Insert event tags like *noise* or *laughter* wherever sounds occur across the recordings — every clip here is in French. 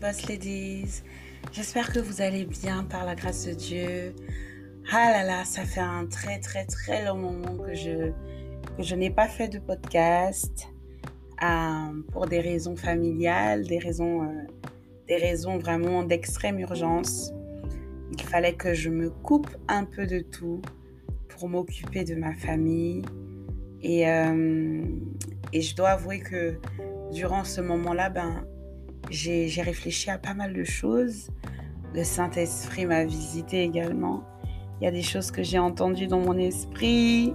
Boss Ladies. J'espère que vous allez bien par la grâce de Dieu. Ah là là, ça fait un très très très long moment que je, que je n'ai pas fait de podcast euh, pour des raisons familiales, des raisons, euh, des raisons vraiment d'extrême urgence. Il fallait que je me coupe un peu de tout pour m'occuper de ma famille. Et, euh, et je dois avouer que durant ce moment-là, ben, j'ai réfléchi à pas mal de choses. Le Saint-Esprit m'a visité également. Il y a des choses que j'ai entendues dans mon esprit.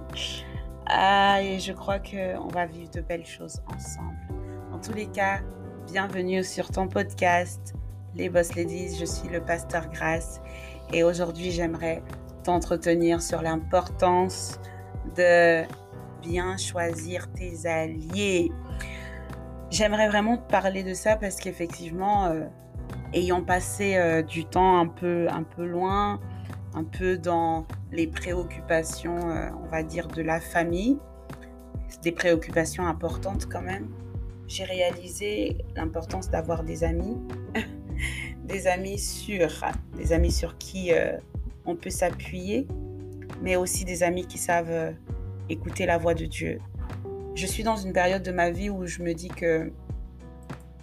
Ah, et je crois qu'on va vivre de belles choses ensemble. En tous les cas, bienvenue sur ton podcast, Les Boss Ladies. Je suis le pasteur Grace et aujourd'hui, j'aimerais t'entretenir sur l'importance de bien choisir tes alliés. J'aimerais vraiment te parler de ça parce qu'effectivement, euh, ayant passé euh, du temps un peu, un peu loin, un peu dans les préoccupations, euh, on va dire, de la famille, des préoccupations importantes quand même, j'ai réalisé l'importance d'avoir des amis, *laughs* des amis sûrs, des amis sur qui on peut s'appuyer, mais aussi des amis qui savent écouter la voix de Dieu, je suis dans une période de ma vie où je me dis que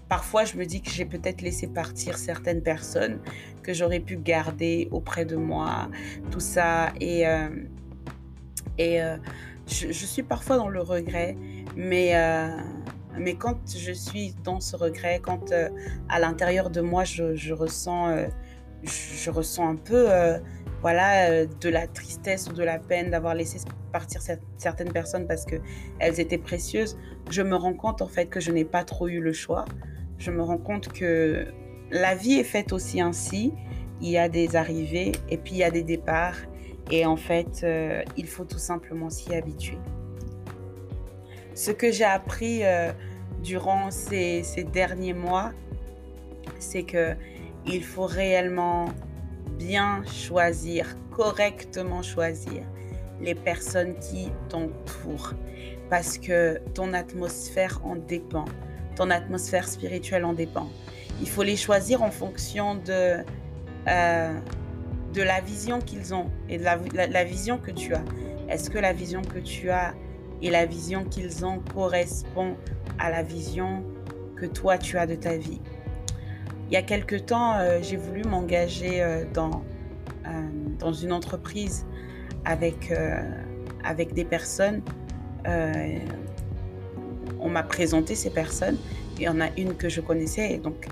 parfois je me dis que j'ai peut-être laissé partir certaines personnes que j'aurais pu garder auprès de moi, tout ça. Et, euh, et euh, je, suis parfois dans le regret, mais, euh, mais quand je suis dans ce regret, quand à l'intérieur de moi je, je ressens, je, ressens un peu voilà, de la tristesse ou de la peine d'avoir laissé partir certaines personnes parce qu'elles étaient précieuses, je me rends compte en fait que je n'ai pas trop eu le choix. Je me rends compte que la vie est faite aussi ainsi. Il y a des arrivées et puis il y a des départs. Et en fait, euh, il faut tout simplement s'y habituer. Ce que j'ai appris euh, durant ces, ces, derniers mois, c'est que il faut réellement bien choisir, correctement choisir les personnes qui t'entourent parce que ton atmosphère en dépend, ton atmosphère spirituelle en dépend. Il faut les choisir en fonction de, euh, de la vision qu'ils ont et de la, vision que tu as. Est-ce que la vision que tu as et la vision qu'ils ont correspond à la vision que toi tu as de ta vie? Il y a quelque temps, euh, j'ai voulu m'engager euh, dans, dans une entreprise avec, euh, avec des personnes. Euh, on m'a présenté ces personnes. Il y en a une que je connaissais. Donc,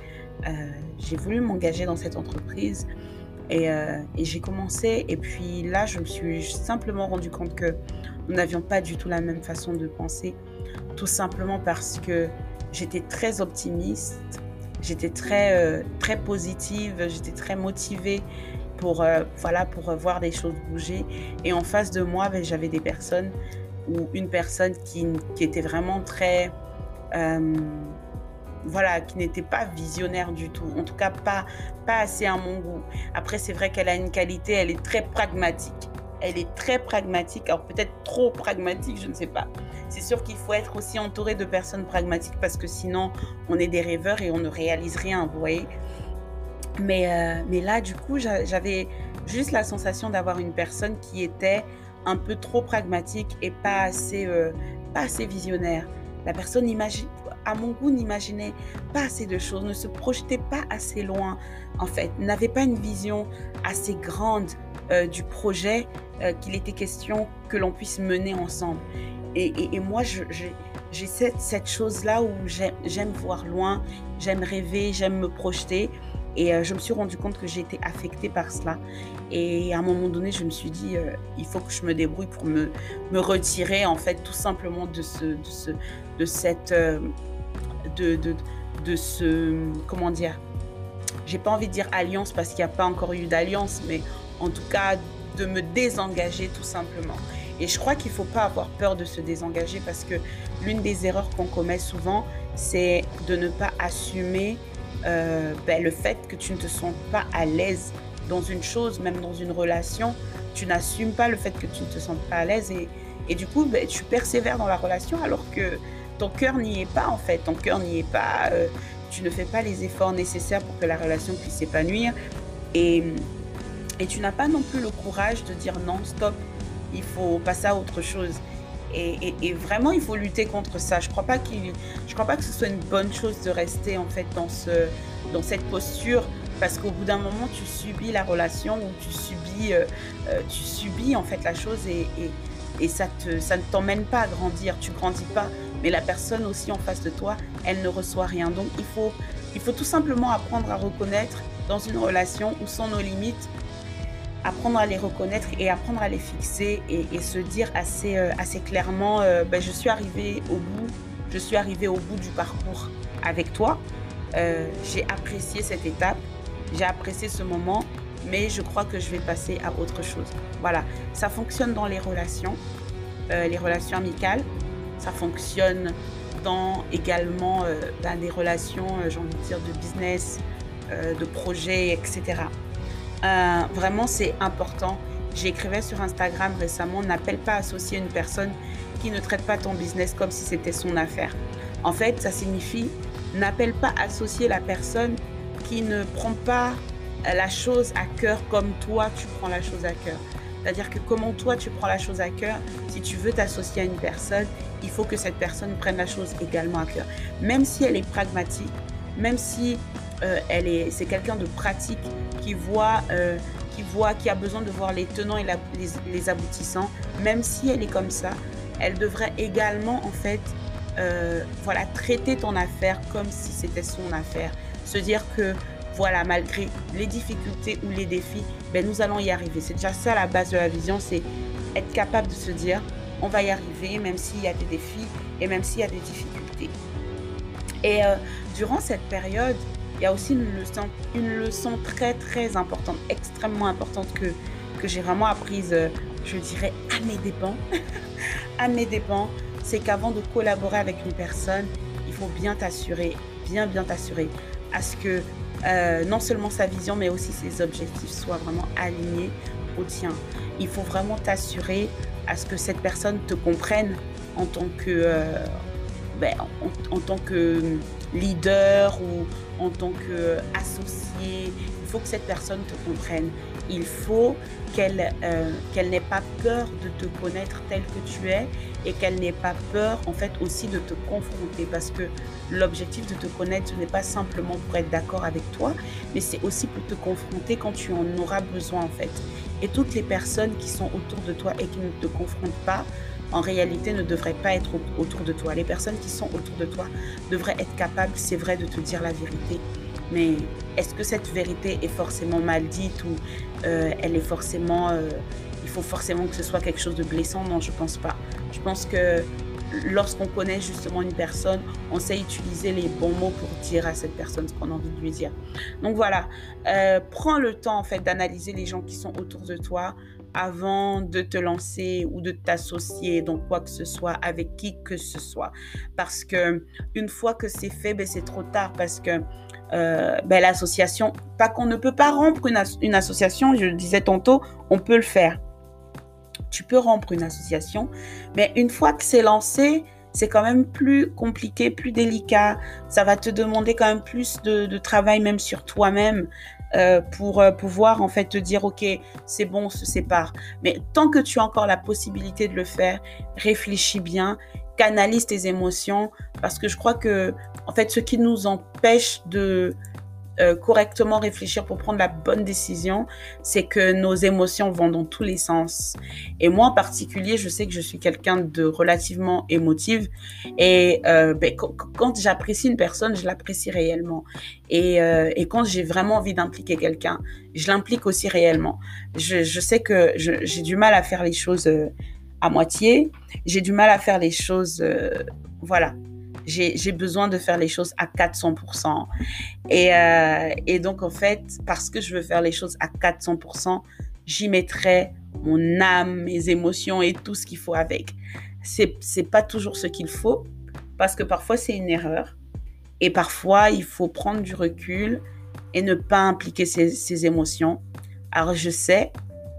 euh, j'ai voulu m'engager dans cette entreprise. Et j'ai commencé. Et puis là, je me suis simplement rendu compte que nous n'avions pas du tout la même façon de penser. Tout simplement parce que j'étais très optimiste. J'étais très, très positive. J'étais très motivée pour, euh, voilà, pour voir des choses bouger. Et en face de moi, ben, j'avais des personnes ou une personne qui, qui était vraiment très... Euh, voilà, qui n'était pas visionnaire du tout. En tout cas, pas, pas assez à mon goût. Après, c'est vrai qu'elle a une qualité, elle est très pragmatique. Elle est très pragmatique, alors peut-être trop pragmatique, je ne sais pas. C'est sûr qu'il faut être aussi entouré de personnes pragmatiques parce que sinon, on est des rêveurs et on ne réalise rien, vous voyez. Mais, euh, mais là, du coup, j'avais juste la sensation d'avoir une personne qui était un peu trop pragmatique et pas assez, euh, pas assez visionnaire. La personne, à mon goût, n'imaginait pas assez de choses, ne se projetait pas assez loin, en fait, n'avait pas une vision assez grande euh, du projet qu'il était question que l'on puisse mener ensemble. Et, moi, j'ai cette, chose-là où j'aime voir loin, j'aime rêver, j'aime me projeter. Et euh, je me suis rendu compte que été affectée par cela. Et à un moment donné, je me suis dit, euh, il faut que je me débrouille pour me, retirer, en fait, tout simplement de, ce, de, ce, cette. Euh, de, ce. Comment dire J'ai pas envie de dire alliance parce qu'il n'y a pas encore eu d'alliance, mais en tout cas, de me désengager tout simplement. Et je crois qu'il ne faut pas avoir peur de se désengager parce que l'une des erreurs qu'on commet souvent, c'est de ne pas assumer euh, ben, le fait que tu ne te sens pas à l'aise dans une chose, même dans une relation, tu n'assumes pas le fait que tu ne te sens pas à l'aise et, du coup, ben, tu persévères dans la relation alors que ton cœur n'y est pas en fait. Ton cœur n'y est pas. Euh, tu ne fais pas les efforts nécessaires pour que la relation puisse s'épanouir. Et, et tu n'as pas non plus le courage de dire non, stop, il faut passer à autre chose. Et, vraiment, il faut lutter contre ça. Je ne crois, pas que ce soit une bonne chose de rester en fait dans, ce, dans cette posture parce qu'au bout d'un moment, tu subis la relation ou tu subis, euh, euh, tu subis en fait la chose et, ça, ne t'emmène pas à grandir. Tu grandis pas, mais la personne aussi en face de toi, elle ne reçoit rien. Donc, il faut tout simplement apprendre à reconnaître dans une relation où sont nos limites, apprendre à les reconnaître et apprendre à les fixer et, se dire assez, euh, assez clairement, euh, ben, je suis arrivé au bout, je suis au bout du parcours avec toi. Euh, j'ai apprécié cette étape, j'ai apprécié ce moment, mais je crois que je vais passer à autre chose. Voilà, ça fonctionne dans les relations, les relations amicales, ça fonctionne dans également ben, des relations, j'ai envie de dire, de business, de projet, etc. Euh, vraiment, c'est important. J'écrivais sur Instagram récemment, n'appelle pas associer une personne qui ne traite pas ton business comme si c'était son affaire. En fait, ça signifie n'appelle pas associer la personne qui ne prend pas la chose à cœur comme toi tu prends la chose à cœur. C'est-à-dire que comment toi tu prends la chose à cœur, si tu veux t'associer à une personne, il faut que cette personne prenne la chose également à cœur. Même si elle est pragmatique, même si euh, elle est, c'est quelqu'un de pratique qui voit, euh, qui voit, qui a besoin de voir les tenants et les, aboutissants. Même si elle est comme ça, elle devrait également en fait, euh, voilà, traiter ton affaire comme si c'était son affaire. Se dire que voilà, malgré les difficultés ou les défis, ben, nous allons y arriver. C'est déjà ça la base de la vision, c'est être capable de se dire, on va y arriver, même s'il y a des défis et même s'il y a des difficultés. Et durant cette période, il y a aussi une leçon, très très importante, extrêmement importante que, que j'ai vraiment apprise, euh, je dirais, à mes dépens. *laughs* à mes dépens, c'est qu'avant de collaborer avec une personne, il faut bien t'assurer, bien bien t'assurer à ce que euh, non seulement sa vision, mais aussi ses objectifs soient vraiment alignés au tien. Il faut vraiment t'assurer à ce que cette personne te comprenne en tant que, euh, ben, en, tant que leader ou en tant qu'associé. Il faut que cette personne te comprenne. Il faut qu'elle euh, n'ait pas peur de te connaître tel que tu es et qu'elle n'ait pas peur en fait aussi de te confronter parce que l'objectif de te connaître ce n'est pas simplement pour être d'accord avec toi mais c'est aussi pour te confronter quand tu en auras besoin en fait et toutes les personnes qui sont autour de toi et qui ne te confrontent pas en réalité ne devraient pas être autour de toi. Les personnes qui sont autour de toi devraient être capables, c'est vrai, de te dire la vérité. Mais est-ce que cette vérité est forcément mal dite ou euh, elle est forcément... Euh, il faut forcément que ce soit quelque chose de blessant? Non, je pense pas. Je pense que lorsqu'on connaît justement une personne, on sait utiliser les bons mots pour dire à cette personne ce qu'on a envie de lui dire. Donc voilà, euh, prends le temps en fait d'analyser les gens qui sont autour de toi avant de te lancer ou de t'associer dans quoi que ce soit avec qui que ce soit. Parce que une fois que c'est fait, ben, c'est trop tard parce que euh, ben, l'association, pas qu'on ne peut pas rompre une, une, association, je le disais tantôt, on peut le faire. Tu peux rompre une association, mais une fois que c'est lancé, c'est quand même plus compliqué, plus délicat. Ça va te demander quand même plus de, travail même sur toi-même. Euh, pour euh, pouvoir en fait te dire ok c'est bon on se sépare mais tant que tu as encore la possibilité de le faire réfléchis bien canalise tes émotions parce que je crois que en fait ce qui nous empêche de euh, correctement réfléchir pour prendre la bonne décision, c'est que nos émotions vont dans tous les sens. Et moi en particulier, je sais que je suis quelqu'un de relativement émotive et euh, ben, quand j'apprécie une personne, je l'apprécie réellement. Et, euh, et, quand j'ai vraiment envie d'impliquer quelqu'un, je l'implique aussi réellement. Je sais que j'ai du mal à faire les choses à moitié, j'ai du mal à faire les choses, voilà, j'ai besoin de faire les choses à 400%. Et, euh, et donc, en fait, parce que je veux faire les choses à 400%, j'y mettrai mon âme, mes émotions et tout ce qu'il faut avec. C'est pas toujours ce qu'il faut, parce que parfois c'est une erreur. Et parfois, il faut prendre du recul et ne pas impliquer ses, ses émotions. Alors, je sais,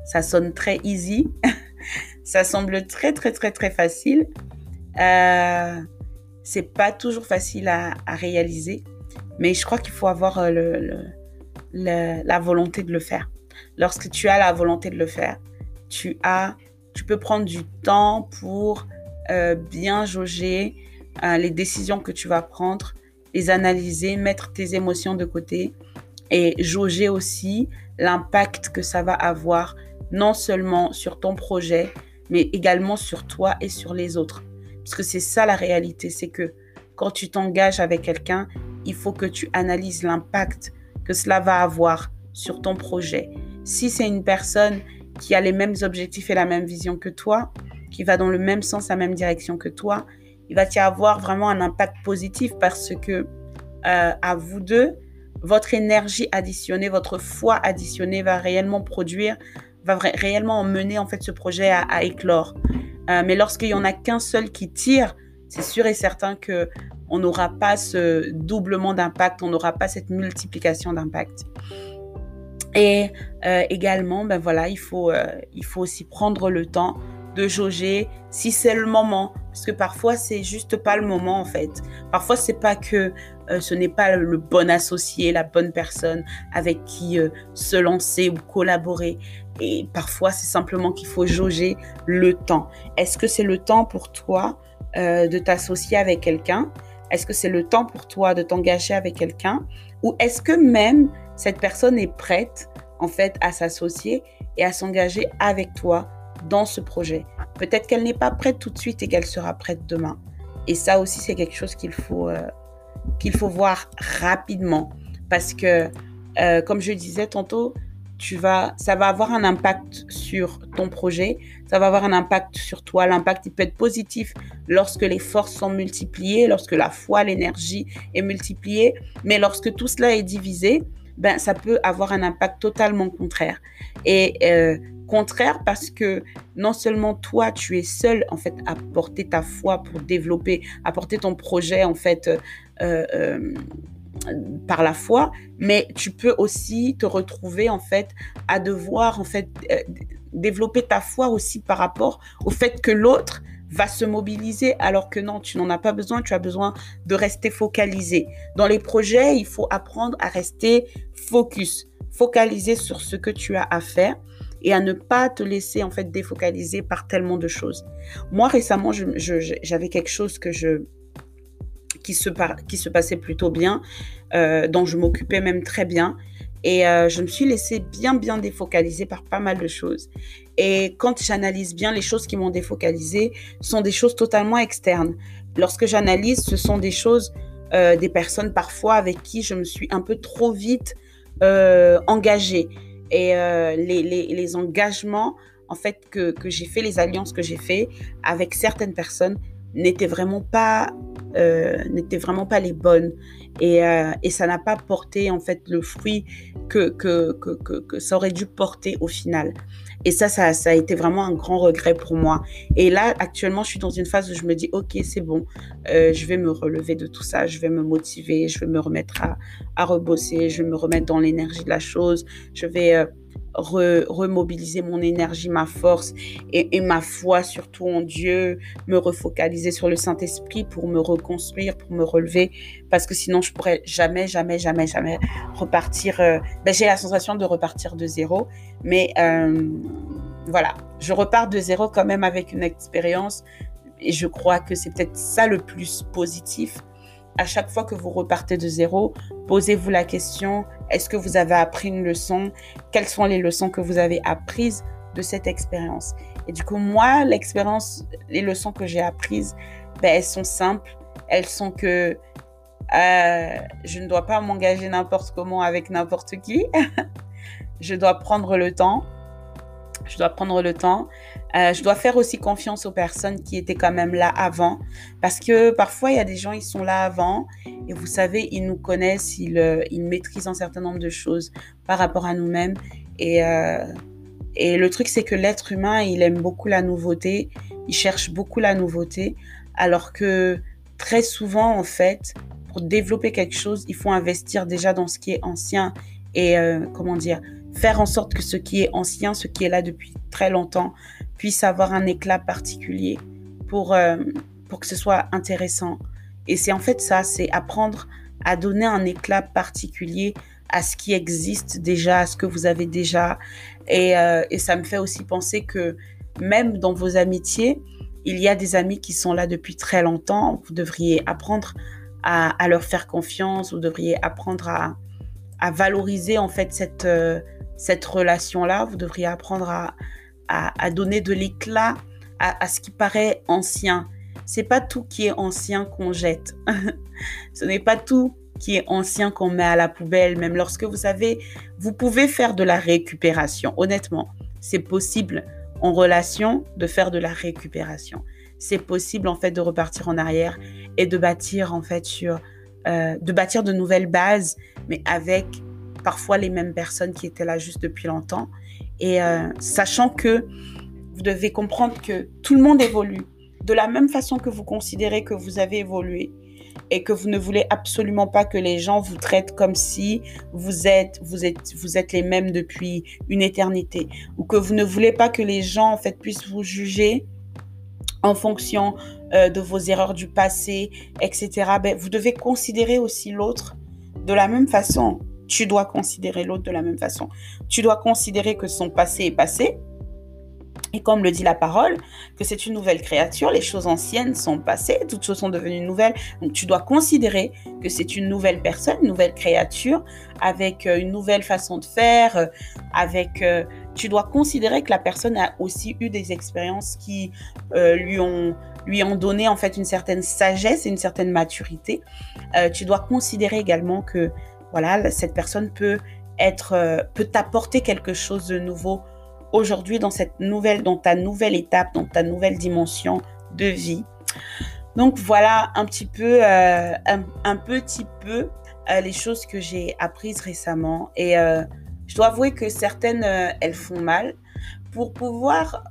ça sonne très easy. *laughs* ça semble très, très, très, très facile. Euh, c'est pas toujours facile à, réaliser, mais je crois qu'il faut avoir le, la volonté de le faire. Lorsque tu as la volonté de le faire, tu as, tu peux prendre du temps pour bien jauger les décisions que tu vas prendre, les analyser, mettre tes émotions de côté et jauger aussi l'impact que ça va avoir non seulement sur ton projet, mais également sur toi et sur les autres. Parce que c'est ça la réalité, c'est que quand tu t'engages avec quelqu'un, il faut que tu analyses l'impact que cela va avoir sur ton projet. Si c'est une personne qui a les mêmes objectifs et la même vision que toi, qui va dans le même sens, la même direction que toi, il va y avoir vraiment un impact positif parce que euh, à vous deux, votre énergie additionnée, votre foi additionnée va réellement produire, va réellement mener en fait ce projet à, éclore. Euh, mais lorsqu'il y en a qu'un seul qui tire, c'est sûr et certain que on n'aura pas ce doublement d'impact, on n'aura pas cette multiplication d'impact. Et euh, également, ben voilà, il faut, il faut aussi prendre le temps de jauger si c'est le moment. Parce que parfois, c'est juste pas le moment, en fait. Parfois, c'est pas que euh, ce n'est pas le bon associé, la bonne personne avec qui euh, se lancer ou collaborer. Et parfois, c'est simplement qu'il faut jauger le temps. Est-ce que c'est le temps pour toi euh, de t'associer avec quelqu'un? Est-ce que c'est le temps pour toi de t'engager avec quelqu'un? Ou est-ce que même cette personne est prête, en fait, à s'associer et à s'engager avec toi dans ce projet? Peut-être qu'elle n'est pas prête tout de suite et qu'elle sera prête demain. Et ça aussi, c'est quelque chose qu'il faut, euh, qu'il faut voir rapidement. Parce que, euh, comme je disais tantôt, tu vas, ça va avoir un impact sur ton projet, ça va avoir un impact sur toi. L'impact, il peut être positif lorsque les forces sont multipliées, lorsque la foi, l'énergie est multipliée. Mais lorsque tout cela est divisé, ben, ça peut avoir un impact totalement contraire. Et euh, contraire parce que non seulement toi, tu es seul en fait à porter ta foi pour développer, à porter ton projet en fait euh, euh, par la foi, mais tu peux aussi te retrouver en fait à devoir en fait euh, développer ta foi aussi par rapport au fait que l'autre va se mobiliser alors que non, tu n'en as pas besoin, tu as besoin de rester focalisé. Dans les projets, il faut apprendre à rester focus, focaliser sur ce que tu as à faire et à ne pas te laisser en fait défocaliser par tellement de choses. Moi récemment, j'avais quelque chose que je qui se, qui se passait plutôt bien, euh, dont je m'occupais même très bien. Et euh, je me suis laissée bien, bien défocaliser par pas mal de choses. Et quand j'analyse bien les choses qui m'ont défocalisée, sont des choses totalement externes. Lorsque j'analyse, ce sont des choses, euh, des personnes parfois avec qui je me suis un peu trop vite engagée et euh, les, les, les, engagements en fait que, que j'ai fait, les alliances que j'ai fait avec certaines personnes n'étaient vraiment pas euh, n'étaient vraiment pas les bonnes et, euh, et ça n'a pas porté en fait le fruit que que, que, que, ça aurait dû porter au final et ça, ça, ça a été vraiment un grand regret pour moi. Et là, actuellement, je suis dans une phase où je me dis, OK, c'est bon, euh, je vais me relever de tout ça, je vais me motiver, je vais me remettre à, à rebosser, je vais me remettre dans l'énergie de la chose, je vais euh, remobiliser mon énergie, ma force et, ma foi surtout en Dieu, me refocaliser sur le Saint-Esprit pour me reconstruire, pour me relever, parce que sinon je pourrais jamais, jamais, jamais, jamais repartir. Euh, ben, j'ai la sensation de repartir de zéro, mais euh, voilà, je repars de zéro quand même avec une expérience et je crois que c'est peut-être ça le plus positif à chaque fois que vous repartez de zéro, posez-vous la question, est-ce que vous avez appris une leçon? Quelles sont les leçons que vous avez apprises de cette expérience? Et du coup, moi, l'expérience, les leçons que j'ai apprises, ben, elles sont simples. Elles sont que euh, je ne dois pas m'engager n'importe comment avec n'importe qui. *laughs* je dois prendre le temps. Je dois prendre le temps. Euh, je dois faire aussi confiance aux personnes qui étaient quand même là avant. Parce que parfois, il y a des gens, ils sont là avant. Et vous savez, ils nous connaissent, ils, euh, ils maîtrisent un certain nombre de choses par rapport à nous-mêmes. Et, euh, et le truc, c'est que l'être humain, il aime beaucoup la nouveauté. Il cherche beaucoup la nouveauté. Alors que très souvent, en fait, pour développer quelque chose, il faut investir déjà dans ce qui est ancien. Et comment dire faire en sorte que ce qui est ancien, ce qui est là depuis très longtemps, puisse avoir un éclat particulier pour, euh, pour que ce soit intéressant. Et c'est en fait ça, c'est apprendre à donner un éclat particulier à ce qui existe déjà, à ce que vous avez déjà. Et, euh, et ça me fait aussi penser que même dans vos amitiés, il y a des amis qui sont là depuis très longtemps. Vous devriez apprendre à, à leur faire confiance. Vous devriez apprendre à, à valoriser en fait cette, euh, cette relation-là. Vous devriez apprendre à, à, donner de l'éclat à, à, ce qui paraît ancien. C'est pas tout qui est ancien qu'on jette. *laughs* Ce n'est pas tout qui est ancien qu'on met à la poubelle, même lorsque vous savez, vous pouvez faire de la récupération. Honnêtement, c'est possible en relation de faire de la récupération. C'est possible en fait de repartir en arrière et de bâtir en fait sur, euh, de bâtir de nouvelles bases, mais avec parfois les mêmes personnes qui étaient là juste depuis longtemps. Et euh, sachant que vous devez comprendre que tout le monde évolue. De la même façon que vous considérez que vous avez évolué, et que vous ne voulez absolument pas que les gens vous traitent comme si vous êtes, vous êtes, vous êtes les mêmes depuis une éternité, ou que vous ne voulez pas que les gens en fait puissent vous juger en fonction euh, de vos erreurs du passé, etc. Ben, vous devez considérer aussi l'autre de la même façon. Tu dois considérer l'autre de la même façon. Tu dois considérer que son passé est passé, et comme le dit la parole, que c'est une nouvelle créature, les choses anciennes sont passées, toutes choses sont devenues nouvelles. Donc tu dois considérer que c'est une nouvelle personne, une nouvelle créature, avec euh, une nouvelle façon de faire, euh, avec... Euh, tu dois considérer que la personne a aussi eu des expériences qui lui ont lui ont donné en fait une certaine sagesse et une certaine maturité. tu dois considérer également que voilà cette personne peut être peut t'apporter quelque chose de nouveau aujourd'hui dans cette nouvelle, dans ta nouvelle étape, dans ta nouvelle dimension de vie. Donc voilà un petit peu, euh, un, petit peu euh, les choses que j'ai apprises récemment. Et euh, je dois avouer que certaines, elles font mal. Pour pouvoir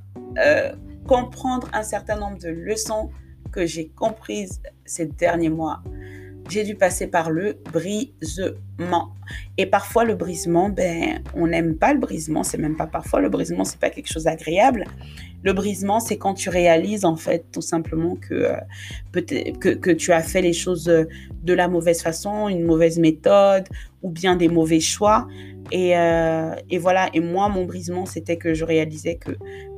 comprendre un certain nombre de leçons que j'ai comprises ces derniers mois, j'ai dû passer par le brisement. Et parfois, le brisement, ben, on n'aime pas le brisement. C'est même pas parfois. Le brisement, c'est pas quelque chose d'agréable. Le brisement, c'est quand tu réalises, en fait, tout simplement que, euh, que, tu as fait les choses euh, de la mauvaise façon, une mauvaise méthode ou bien des mauvais choix. Et, euh, et voilà. Et moi, mon brisement, c'était que je réalisais que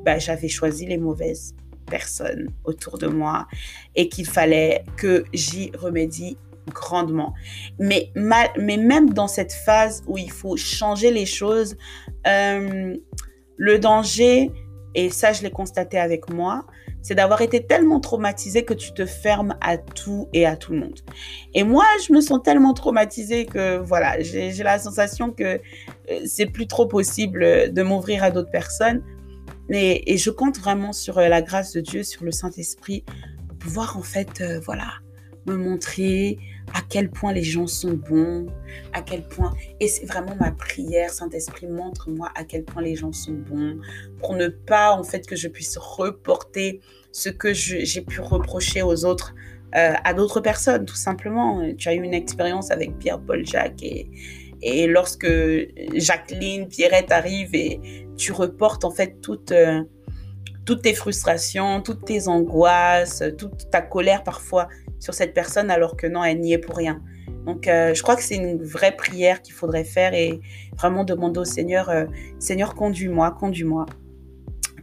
ben, j'avais choisi les mauvaises personnes autour de moi et qu'il fallait que j'y remédie grandement. Mais, mal, mais même dans cette phase où il faut changer les choses, euh, le danger, et ça je l'ai constaté avec moi, c'est d'avoir été tellement traumatisé que tu te fermes à tout et à tout le monde. Et moi, je me sens tellement traumatisée que voilà, j'ai la sensation que euh, c'est plus trop possible de m'ouvrir à d'autres personnes. Et, et, je compte vraiment sur euh, la grâce de Dieu, sur le Saint-Esprit, pour pouvoir en fait, voilà, me montrer, à quel point les gens sont bons, à quel point, et c'est vraiment ma prière, Saint-Esprit, montre-moi à quel point les gens sont bons, pour ne pas, en fait, que je puisse reporter ce que j'ai pu reprocher aux autres, euh, à d'autres personnes, tout simplement. Tu as eu une expérience avec Pierre-Paul Jacques et, et lorsque Jacqueline, Pierrette arrive et tu reportes, en fait, toute... Euh, toutes tes frustrations, toutes tes angoisses, toute ta colère parfois sur cette personne alors que non, elle n'y est pour rien. Donc, euh, je crois que c'est une vraie prière qu'il faudrait faire et vraiment demander au Seigneur, euh, Seigneur, conduis-moi, conduis-moi,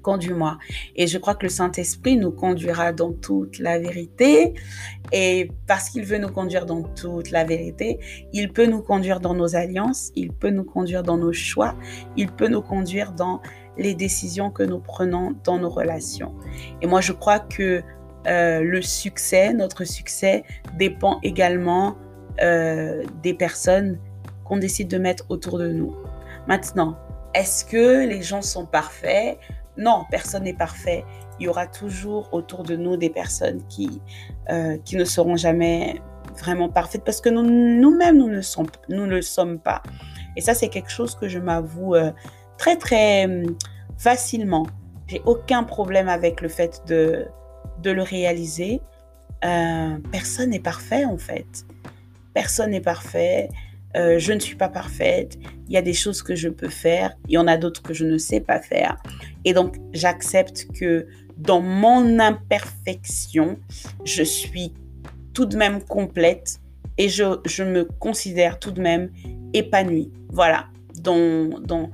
conduis-moi. Et je crois que le Saint-Esprit nous conduira dans toute la vérité. Et parce qu'il veut nous conduire dans toute la vérité, il peut nous conduire dans nos alliances, il peut nous conduire dans nos choix, il peut nous conduire dans les décisions que nous prenons dans nos relations. Et moi, je crois que euh, le succès, notre succès, dépend également euh, des personnes qu'on décide de mettre autour de nous. Maintenant, est-ce que les gens sont parfaits? Non, personne n'est parfait. Il y aura toujours autour de nous des personnes qui, euh, qui ne seront jamais vraiment parfaites parce que nous, nous-mêmes, nous, ne nous ne le sommes pas. Et ça, c'est quelque chose que je m'avoue très, très hum, facilement. J'ai aucun problème avec le fait de, de le réaliser. Euh, personne n'est parfait en fait. Personne n'est parfait. Euh, je ne suis pas parfaite. Il y a des choses que je peux faire. Il y en a d'autres que je ne sais pas faire. Et donc, j'accepte que dans mon imperfection, je suis tout de même complète et je, je me considère tout de même épanouie. Voilà, dans, dans,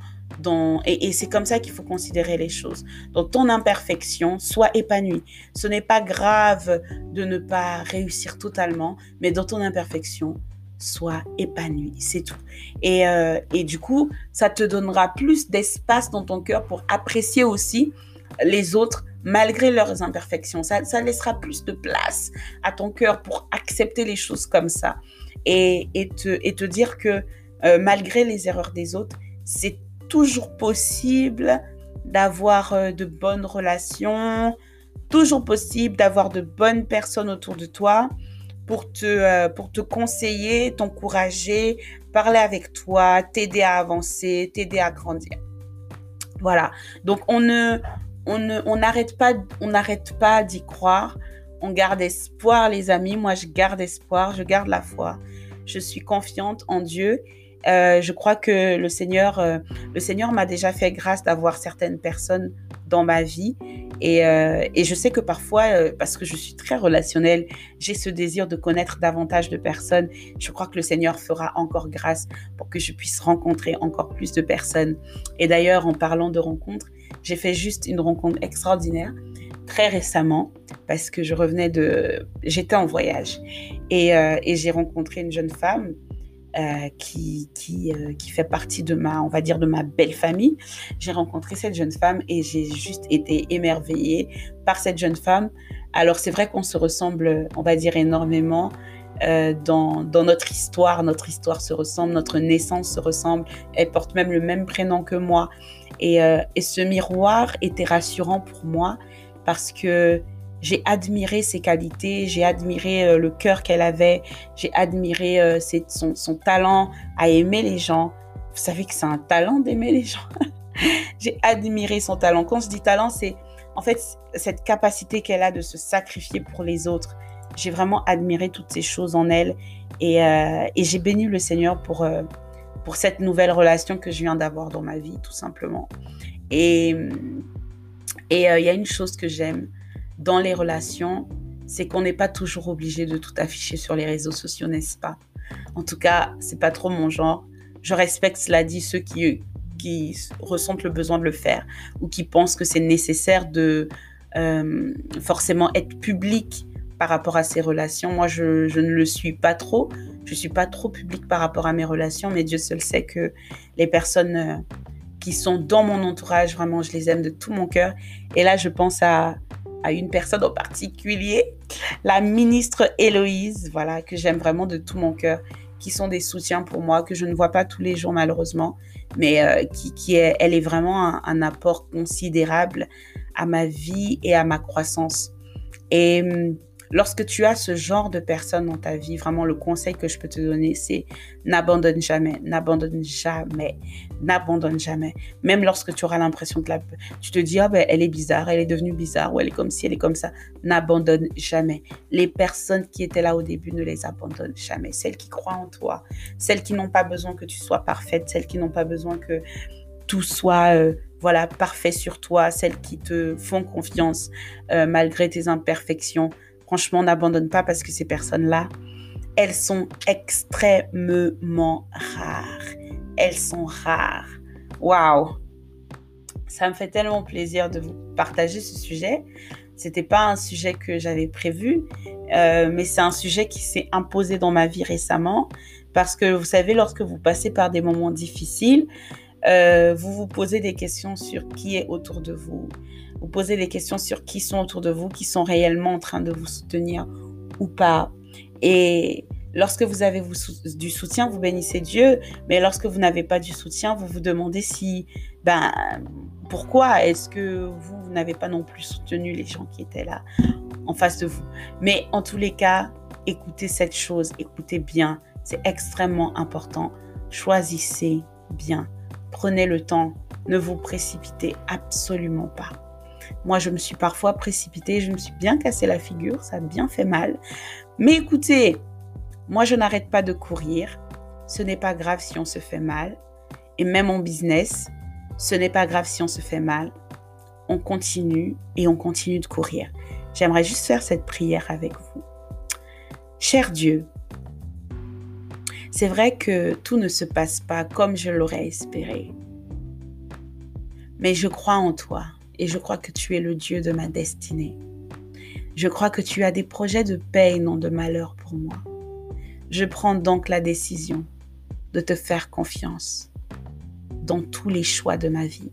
et, c'est comme ça qu'il faut considérer les choses. Dans ton imperfection, sois épanoui. Ce n'est pas grave de ne pas réussir totalement, mais dans ton imperfection, sois épanoui, c'est tout. Et, euh, et du coup, ça te donnera plus d'espace dans ton cœur pour apprécier aussi les autres malgré leurs imperfections. Ça, ça laissera plus de place à ton cœur pour accepter les choses comme ça et, et, te, et te dire que euh, malgré les erreurs des autres, c'est toujours possible d'avoir euh, de bonnes relations, toujours possible d'avoir de bonnes personnes autour de toi pour te, euh, pour te conseiller, t'encourager, parler avec toi, t'aider à avancer, t'aider à grandir. Voilà. Donc on ne on ne on n'arrête pas on n'arrête pas d'y croire. On garde espoir les amis, moi je garde espoir, je garde la foi. Je suis confiante en Dieu euh, je crois que le Seigneur, euh, le Seigneur m'a déjà fait grâce d'avoir certaines personnes dans ma vie. Et, euh, je sais que parfois, parce que je suis très relationnelle, j'ai ce désir de connaître davantage de personnes. Je crois que le Seigneur fera encore grâce pour que je puisse rencontrer encore plus de personnes. Et d'ailleurs, en parlant de rencontres, j'ai fait juste une rencontre extraordinaire très récemment parce que je revenais de... J'étais en voyage et j'ai rencontré une jeune femme euh, qui, qui, euh, qui, fait partie de ma, on va dire, de ma belle famille. J'ai rencontré cette jeune femme et j'ai juste été émerveillée par cette jeune femme. Alors c'est vrai qu'on se ressemble, on va dire, énormément. Euh, dans, dans, notre histoire, notre histoire se ressemble, notre naissance se ressemble, elle porte même le même prénom que moi. Et, et ce miroir était rassurant pour moi parce que j'ai admiré ses qualités, j'ai admiré euh, le cœur qu'elle avait, j'ai admiré euh, son, talent à aimer les gens. Vous savez que c'est un talent d'aimer les gens. *laughs* j'ai admiré son talent. Quand je dis talent, c'est en fait cette capacité qu'elle a de se sacrifier pour les autres. J'ai vraiment admiré toutes ces choses en elle et, euh, j'ai béni le Seigneur pour, pour cette nouvelle relation que je viens d'avoir dans ma vie, tout simplement. Et il y a une chose que j'aime dans les relations, c'est qu'on n'est pas toujours obligé de tout afficher sur les réseaux sociaux, n'est-ce pas? En tout cas, c'est pas trop mon genre. Je respecte cela dit ceux qui ressentent le besoin de le faire ou qui pensent que c'est nécessaire de euh, forcément être public par rapport à ces relations. Moi, je, ne le suis pas trop. Je suis pas trop public par rapport à mes relations, mais Dieu seul sait que les personnes euh, qui sont dans mon entourage, vraiment, je les aime de tout mon cœur. Et là, je pense à à une personne en particulier, la ministre Héloïse, voilà, que j'aime vraiment de tout mon cœur, qui sont des soutiens pour moi, que je ne vois pas tous les jours malheureusement, mais euh, qui, qui, est, elle est vraiment un, un, apport considérable à ma vie et à ma croissance. Et hum, Lorsque tu as ce genre de personnes dans ta vie, vraiment le conseil que je peux te donner, c'est n'abandonne jamais, n'abandonne jamais, n'abandonne jamais. Même lorsque tu auras l'impression que tu te dis, ah ben, elle est bizarre, elle est devenue bizarre, ou elle est comme ci, elle est comme ça, n'abandonne jamais. Les personnes qui étaient là au début, ne les abandonne jamais. Celles qui croient en toi, celles qui n'ont pas besoin que tu sois parfaite, celles qui n'ont pas besoin que tout soit euh, voilà parfait sur toi, celles qui te font confiance euh, malgré tes imperfections. Franchement, n'abandonne pas parce que ces personnes-là, elles sont extrêmement rares. Elles sont rares. Waouh! Ça me fait tellement plaisir de vous partager ce sujet. C'était pas un sujet que j'avais prévu, euh, mais c'est un sujet qui s'est imposé dans ma vie récemment parce que vous savez, lorsque vous passez par des moments difficiles, euh, vous vous posez des questions sur qui est autour de vous, vous posez des questions sur qui sont autour de vous, qui sont réellement en train de vous soutenir ou pas. Et lorsque vous avez du soutien, vous bénissez Dieu, mais lorsque vous n'avez pas du soutien, vous vous demandez si, ben, pourquoi est-ce que vous, vous n'avez pas non plus soutenu les gens qui étaient là en face de vous. Mais en tous les cas, écoutez cette chose, écoutez bien, c'est extrêmement important. Choisissez bien, prenez le temps, ne vous précipitez absolument pas. Moi, je me suis parfois précipitée, je me suis bien cassé la figure, ça a bien fait mal. Mais écoutez, moi, je n'arrête pas de courir. Ce n'est pas grave si on se fait mal. Et même en business, ce n'est pas grave si on se fait mal. On continue et on continue de courir. J'aimerais juste faire cette prière avec vous. Cher Dieu, C'est vrai que tout ne se passe pas comme je l'aurais espéré. Mais je crois en toi et je crois que tu es le Dieu de ma destinée. Je crois que tu as des projets de paix et non de malheur pour moi. Je prends donc la décision de te faire confiance dans tous les choix de ma vie,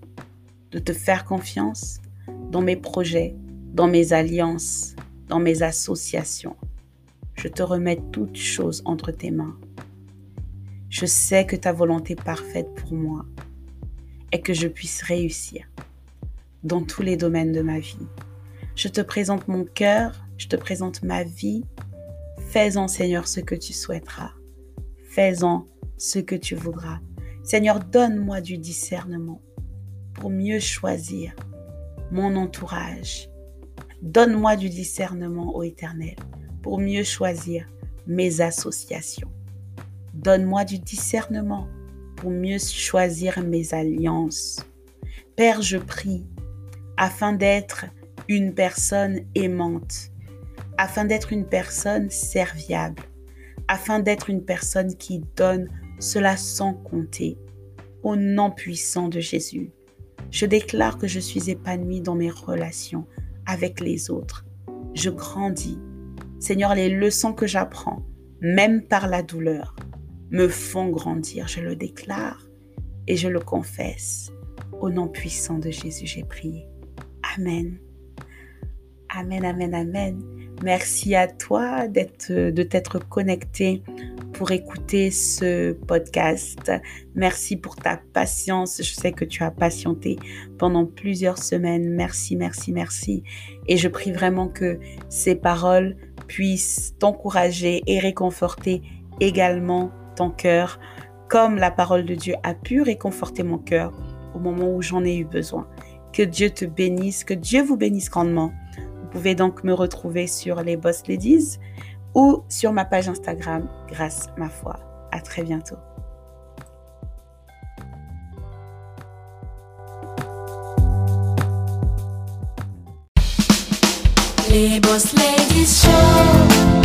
de te faire confiance dans mes projets, dans mes alliances, dans mes associations. Je te remets toutes choses entre tes mains. Je sais que ta volonté parfaite pour moi est que je puisse réussir dans tous les domaines de ma vie. Je te présente mon cœur, je te présente ma vie. Fais-en, Seigneur, ce que tu souhaiteras. Fais-en ce que tu voudras. Seigneur, donne-moi du discernement pour mieux choisir mon entourage. Donne-moi du discernement, ô Éternel, pour mieux choisir mes associations. Donne-moi du discernement pour mieux choisir mes alliances. Père, je prie afin d'être une personne aimante, afin d'être une personne serviable, afin d'être une personne qui donne cela sans compter. Au nom puissant de Jésus, je déclare que je suis épanouie dans mes relations avec les autres. Je grandis. Seigneur, les leçons que j'apprends, même par la douleur, me font grandir. Je le déclare et je le confesse. Au nom puissant de Jésus, j'ai prié. Amen. Amen, amen, amen. Merci à toi d'être, de t'être connecté pour écouter ce podcast. Merci pour ta patience. Je sais que tu as patienté pendant plusieurs semaines. Merci, merci, merci. Et je prie vraiment que ces paroles puissent t'encourager et réconforter également ton cœur, comme la parole de Dieu a pu réconforter mon cœur au moment où j'en ai eu besoin. Que Dieu te bénisse, que Dieu vous bénisse grandement. Vous pouvez donc me retrouver sur les Boss Ladies ou sur ma page Instagram, grâce ma foi. À très bientôt. Les Boss Ladies Show.